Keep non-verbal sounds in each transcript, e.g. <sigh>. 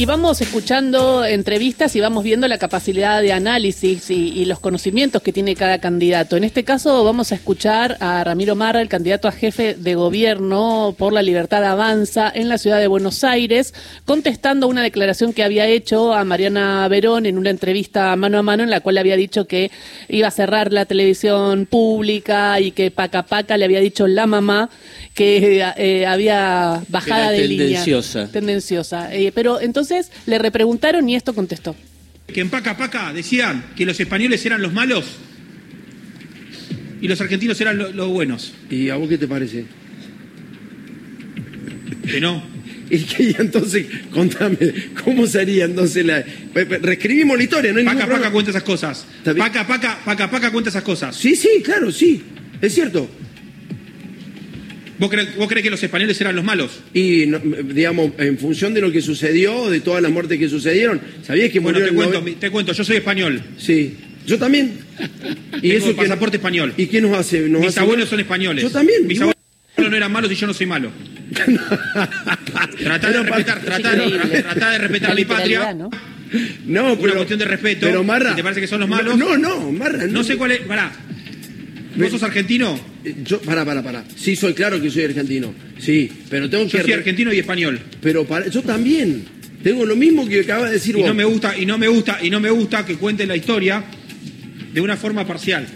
Y vamos escuchando entrevistas y vamos viendo la capacidad de análisis y, los conocimientos que tiene cada candidato. En este caso vamos a escuchar a Ramiro Marra, el candidato a jefe de gobierno por la libertad avanza en la ciudad de Buenos Aires, contestando una declaración que había hecho a Mariana Verón en una entrevista mano a mano en la cual había dicho que iba a cerrar la televisión pública y que Paca Paca le había dicho la mamá que eh, había bajada de línea. Tendenciosa. Eh, pero entonces le repreguntaron y esto contestó. Que en Paca Paca decían que los españoles eran los malos y los argentinos eran los buenos. ¿Y a vos qué te parece? Que no. <laughs> Y que entonces, contame, ¿cómo sería entonces la. Reescribimos la historia, ¿no? paca Paca cuenta esas cosas. Paca Paca, Paca Paca cuenta esas cosas. Sí, sí, claro, sí. Es cierto. ¿Vos crees, que los españoles eran los malos? Y, digamos, en función de lo que sucedió, de todas las muertes que sucedieron, ¿sabías que Bueno, te cuento, te cuento, yo soy español. Sí, yo también. Y eso pasaporte español. ¿Y qué nos hace? Mis abuelos son españoles. Yo también. Mis abuelos no eran malos y yo no soy malo. <laughs> Tratá de respetar, tratá, de respetar a mi patria. ¿no? No, pero, Una cuestión de respeto. Pero Marra. ¿Te parece que son los malos? No, no, Marra. No, sé cuál es. Pará. ¿Vos sos argentino? Eh, yo, para, para, para. Sí, soy claro que soy argentino. Sí, pero tengo que. Yo soy argentino y español. Pero para, yo también. Tengo lo mismo que acaba de decir y vos. No me gusta, y no me gusta, y no me gusta que cuente la historia de una forma parcial.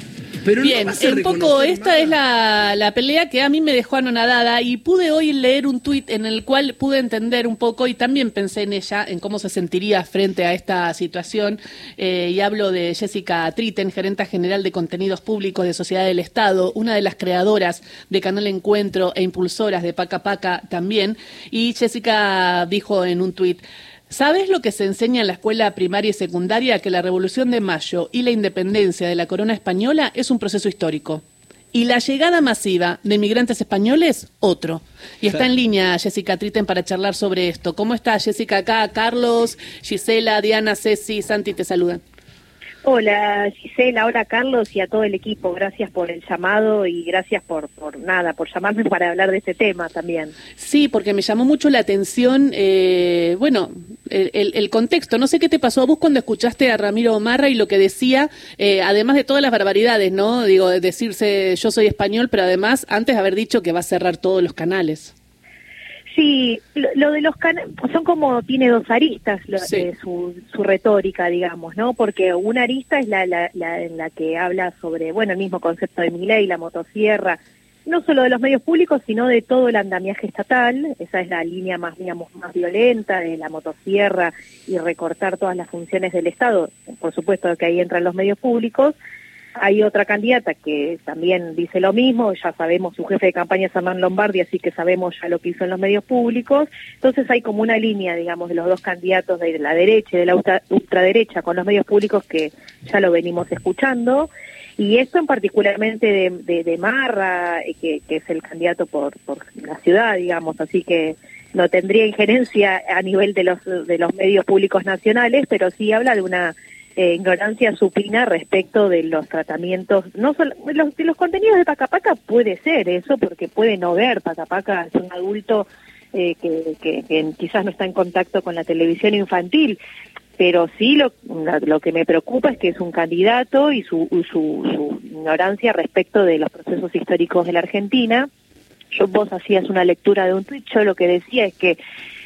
Bien, un poco esta es la, pelea que a mí me dejó anonadada y pude hoy leer un tuit en el cual pude entender un poco y también pensé en ella, en cómo se sentiría frente a esta situación. Eh, y hablo de Jessica Triten, gerenta general de contenidos públicos de Sociedad del Estado, una de las creadoras de Canal Encuentro e impulsoras de Paca Paca también. Y Jessica dijo en un tuit, ¿Sabes lo que se enseña en la escuela primaria y secundaria? Que la Revolución de Mayo y la independencia de la corona española es un proceso histórico. Y la llegada masiva de inmigrantes españoles, otro. Y está en línea Jessica Triten para charlar sobre esto. ¿Cómo está Jessica acá? Carlos, Gisela, Diana, Ceci, Santi te saludan. Hola Gisela, hola Carlos y a todo el equipo. Gracias por el llamado y gracias por, por nada, por llamarme <laughs> para hablar de este tema también. Sí, porque me llamó mucho la atención, eh, bueno, el, contexto. No sé qué te pasó a vos cuando escuchaste a Ramiro Omarra y lo que decía, eh, además de todas las barbaridades, ¿no? Digo, decirse yo soy español, pero además antes de haber dicho que va a cerrar todos los canales. Sí, lo, de los canales, son como, tiene dos aristas eh, su, su retórica, digamos, ¿no? Porque una arista es la, la, la, en la que habla sobre, bueno, el mismo concepto de y la motosierra, no solo de los medios públicos, sino de todo el andamiaje estatal, esa es la línea más, digamos, más violenta de la motosierra y recortar todas las funciones del Estado, por supuesto que ahí entran los medios públicos, hay otra candidata que también dice lo mismo, ya sabemos, su jefe de campaña es Hernán Lombardi, así que sabemos ya lo que hizo en los medios públicos. Entonces hay como una línea, digamos, de los dos candidatos de la derecha y de la ultraderecha con los medios públicos que ya lo venimos escuchando. Y esto en particularmente de, de, Marra, eh, que, que, es el candidato por, por la ciudad, digamos, así que no tendría injerencia a nivel de los, de los medios públicos nacionales, pero sí habla de una eh, ignorancia supina respecto de los tratamientos, no solo, los, de los contenidos de Pacapaca puede ser eso, porque puede no ver, Pacapaca es un adulto eh, que, quizás no está en contacto con la televisión infantil, pero sí lo, lo que me preocupa es que es un candidato y su, su, ignorancia respecto de los procesos históricos de la Argentina. Yo, vos hacías una lectura de un tweet, yo lo que decía es que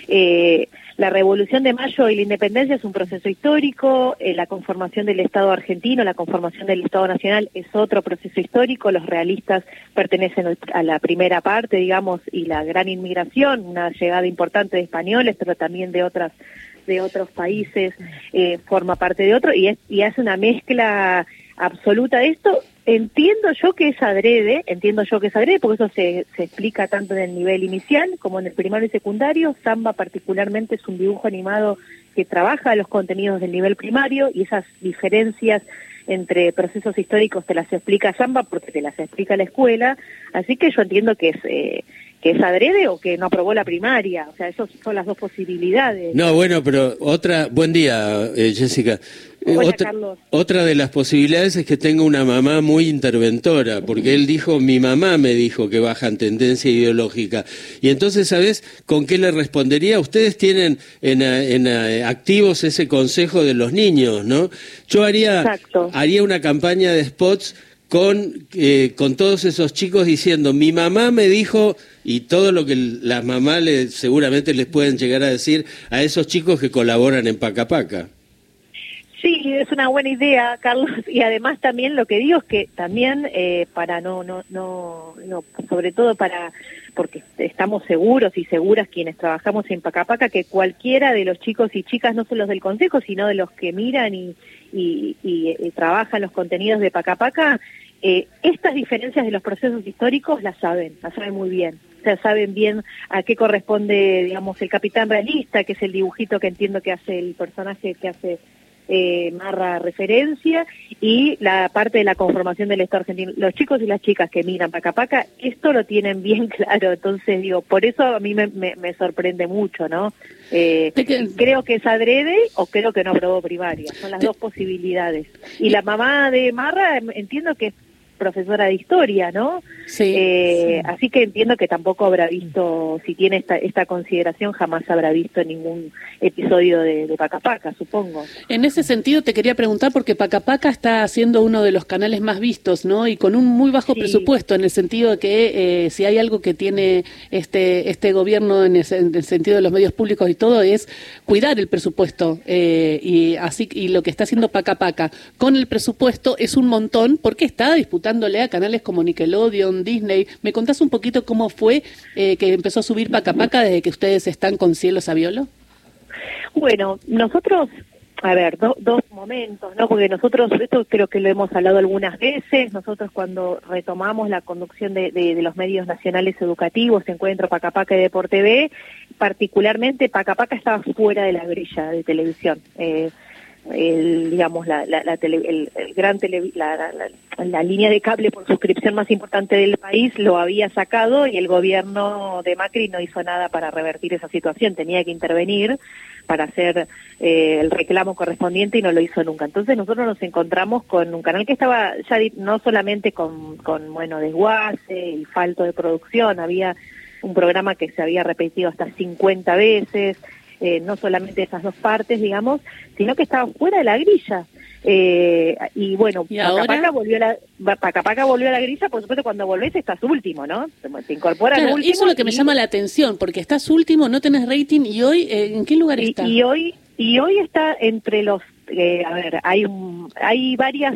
eh, la Revolución de Mayo y la Independencia es un proceso histórico, eh, la conformación del Estado argentino, la conformación del Estado nacional es otro proceso histórico, los realistas pertenecen a la primera parte, digamos, y la gran inmigración, una llegada importante de españoles, pero también de otras de otros países eh, forma parte de otro y, es, y hace una mezcla absoluta de esto. Entiendo yo que es adrede, entiendo yo que es adrede, porque eso se, se explica tanto en el nivel inicial como en el primario y secundario. Samba particularmente es un dibujo animado que trabaja los contenidos del nivel primario y esas diferencias entre procesos históricos te las explica Samba porque te las explica la escuela, así que yo entiendo que es, eh, que es adrede o que no aprobó la primaria. O sea, esas son las dos posibilidades. No, bueno, pero otra, buen día, eh, Jessica. Eh, otra, otra, de las posibilidades es que tenga una mamá muy interventora, porque él dijo, mi mamá me dijo que bajan tendencia ideológica. Y entonces, ¿sabes con qué le respondería? Ustedes tienen en, en, activos ese consejo de los niños, ¿no? Yo haría, haría una campaña de spots con, eh, con todos esos chicos diciendo, mi mamá me dijo, y todo lo que las mamás seguramente les pueden llegar a decir a esos chicos que colaboran en Paca Paca. Sí, es una buena idea, Carlos, <laughs> y además también lo que digo es que también eh, para no, no, no, no, sobre todo para, porque estamos seguros y seguras quienes trabajamos en Pacapaca, que cualquiera de los chicos y chicas, no solo del Consejo, sino de los que miran y, y, y, trabajan los contenidos de Pacapaca, eh, estas diferencias de los procesos históricos las saben, las saben muy bien. O sea, saben bien a qué corresponde, digamos, el capitán realista, que es el dibujito que entiendo que hace el personaje que hace eh, Marra referencia, y la parte de la conformación del Estado argentino. Los chicos y las chicas que miran Paca Paca, esto lo tienen bien <laughs> claro. Entonces, digo, por eso a mí me, me, sorprende mucho, ¿no? Eh, creo que es adrede o creo que no aprobó primaria. Son las dos posibilidades. Y la mamá de Marra, entiendo que profesora de historia, ¿no? Eh, sí, Así que entiendo que tampoco habrá visto, si tiene esta, esta consideración, jamás habrá visto ningún episodio de, de Pacapaca, supongo. En ese sentido te quería preguntar, porque Pacapaca está siendo uno de los canales más vistos, ¿no? Y con un muy bajo presupuesto, en el sentido de que eh, si hay algo que tiene este, este gobierno en el, sentido de los medios públicos y todo, es cuidar el presupuesto. Eh, y así y lo que está haciendo Pacapaca con el presupuesto es un montón, porque está disputando a canales como Nickelodeon, Disney. ¿Me contás un poquito cómo fue eh, que empezó a subir Paca Paca desde que ustedes están con Cielo Saviolo? Bueno, nosotros a ver, dos momentos, ¿no? Porque nosotros, esto creo que lo hemos hablado algunas veces, nosotros cuando retomamos la conducción de, de, los medios nacionales educativos, Encuentro Pacapaca y Deporte B, particularmente Pacapaca estaba fuera de la grilla de televisión. Eh, el, digamos, la, la, la el, gran tele, la, la, línea de cable por suscripción más importante del país lo había sacado y el gobierno de Macri no hizo nada para revertir esa situación. Tenía que intervenir para hacer eh, el reclamo correspondiente y no lo hizo nunca. Entonces nosotros nos encontramos con un canal que estaba ya no solamente con, con bueno, desguace y falto de producción, había un programa que se había repetido hasta 50 veces, eh, no solamente esas dos partes, digamos, sino que estaba fuera de la grilla. Eh, y bueno, Pacapaca volvió a la Pacapaca volvió a la grilla, por supuesto cuando volvés estás último, ¿no? Te incorporas último. Eso es lo que me llama la atención, porque estás último, no tenés rating y hoy eh, ¿en qué lugar está? Y hoy y hoy está entre los a ver, hay hay varias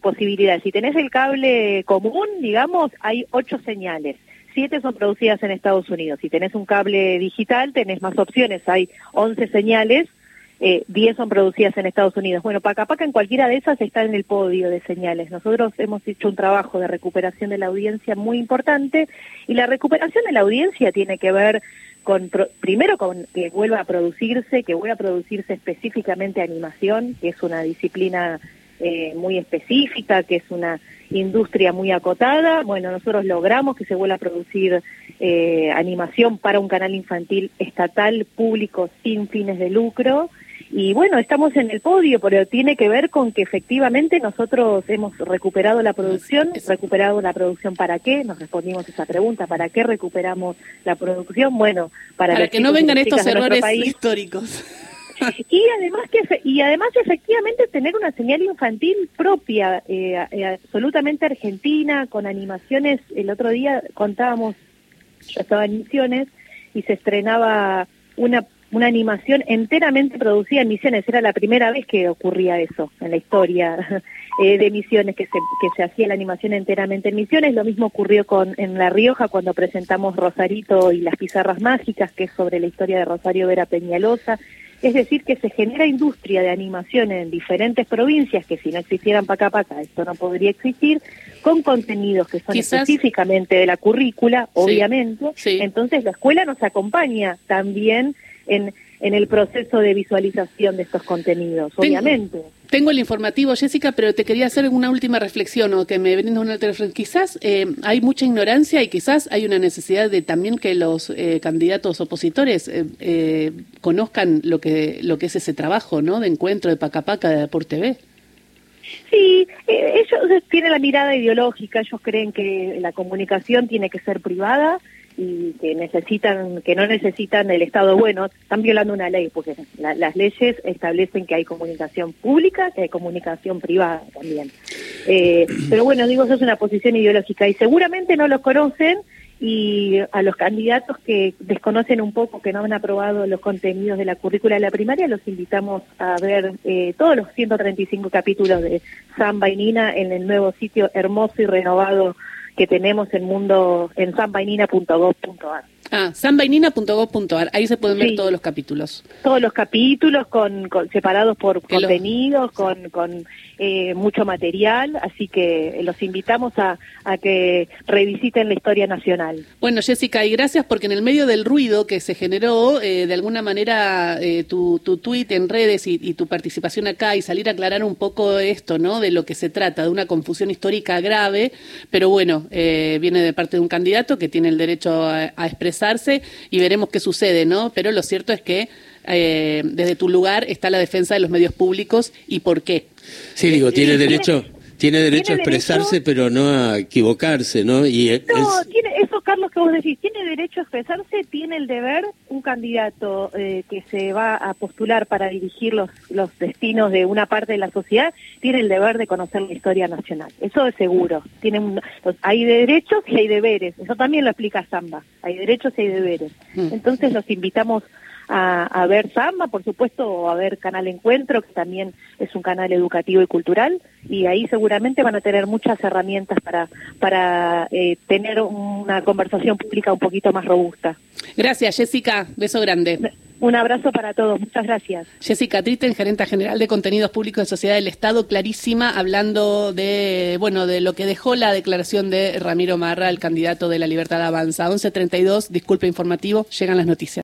posibilidades. Si tenés el cable común, digamos, hay ocho señales siete son producidas en Estados Unidos. Si tenés un cable digital, tenés más opciones. Hay 11 señales, eh, 10 son producidas en Estados Unidos. Bueno, Paca Paca en cualquiera de esas está en el podio de señales. Nosotros hemos hecho un trabajo de recuperación de la audiencia muy importante y la recuperación de la audiencia tiene que ver con, primero con que vuelva a producirse, que vuelva a producirse específicamente animación, que es una disciplina eh, muy específica, que es una industria muy acotada. Bueno, nosotros logramos que se vuelva a producir eh, animación para un canal infantil estatal, público, sin fines de lucro. Y bueno, estamos en el podio, pero tiene que ver con que efectivamente nosotros hemos recuperado la producción. ¿Recuperado la producción para qué? Nos respondimos esa pregunta. ¿Para qué recuperamos la producción? Bueno, para, para que no vengan estos errores históricos. Y además que y además efectivamente tener una señal infantil propia eh, eh, absolutamente argentina con animaciones el otro día contábamos yo estaba en Misiones y se estrenaba una una animación enteramente producida en Misiones. Era la primera vez que ocurría eso en la historia <laughs> eh, de Misiones que se que se hacía la animación enteramente en Misiones. Lo mismo ocurrió con en La Rioja cuando presentamos Rosarito y las pizarras mágicas que es sobre la historia de Rosario Vera Peñalosa es decir, que se genera industria de animación en diferentes provincias, que si no existieran Paca Paca, esto no podría existir, con contenidos que son específicamente de la currícula, obviamente. Entonces la escuela nos acompaña también en, en el proceso de visualización de estos contenidos, obviamente. Tengo el informativo, Jessica, pero te quería hacer una última reflexión o que me brinda una reflexión. Quizás eh, hay mucha ignorancia y quizás hay una necesidad de también que los eh, candidatos opositores eh, conozcan lo que lo que es ese trabajo, ¿no? De encuentro de Pacapaca de Deporte TV. Sí, ellos tienen la mirada ideológica, ellos creen que la comunicación tiene que ser privada y que necesitan que no necesitan el Estado bueno están violando una ley porque las leyes establecen que hay comunicación pública que hay comunicación privada también. Eh, <clears throat> pero bueno digo eso es una posición ideológica y seguramente no lo conocen y a los candidatos que desconocen un poco, que no han aprobado los contenidos de la currícula de la primaria, los invitamos a ver eh, todos los 135 capítulos de Samba y Nina en el nuevo sitio hermoso y renovado que tenemos en mundo en sanbainina.gov.ar. Ah, sanbainina.gov.ar, ahí se pueden ver todos los capítulos. Todos los capítulos con, separados por contenidos, con, con eh, mucho material, así que los invitamos a, a, que revisiten la historia nacional. Bueno, Jessica, y gracias porque en el medio del ruido que se generó, eh, de alguna manera eh, tu, tu tweet en redes y, tu participación acá y salir a aclarar un poco esto, ¿no? De lo que se trata, de una confusión histórica grave, pero bueno, viene de parte de un candidato que tiene el derecho a, a expresar y veremos qué sucede, ¿no? Pero lo cierto es que eh, desde tu lugar está la defensa de los medios públicos y por qué. Sí, digo, tiene derecho. Tiene derecho a expresarse, pero no a equivocarse, ¿no? Y no, tiene, eso, Carlos, que vos decís, tiene derecho a expresarse, tiene el deber, un candidato eh, que se va a postular para dirigir los, los destinos de una parte de la sociedad, tiene el deber de conocer la historia nacional. Eso es seguro. Tiene un, hay derechos y hay deberes. Eso también lo explica Samba. Hay derechos y hay deberes. Mm. Entonces los invitamos a, ver Samba, por supuesto, o a ver Canal Encuentro, que también es un canal educativo y cultural, y ahí seguramente van a tener muchas herramientas para, para eh, tener una conversación pública un poquito más robusta. Gracias, Jessica. Beso grande. Un abrazo para todos, muchas gracias. Jessica Tritten, gerente general de contenidos públicos de Sociedad del Estado, clarísima, hablando de bueno de lo que dejó la declaración de Ramiro Marra, el candidato de la Libertad Avanza. 11.32, disculpe informativo, llegan las noticias.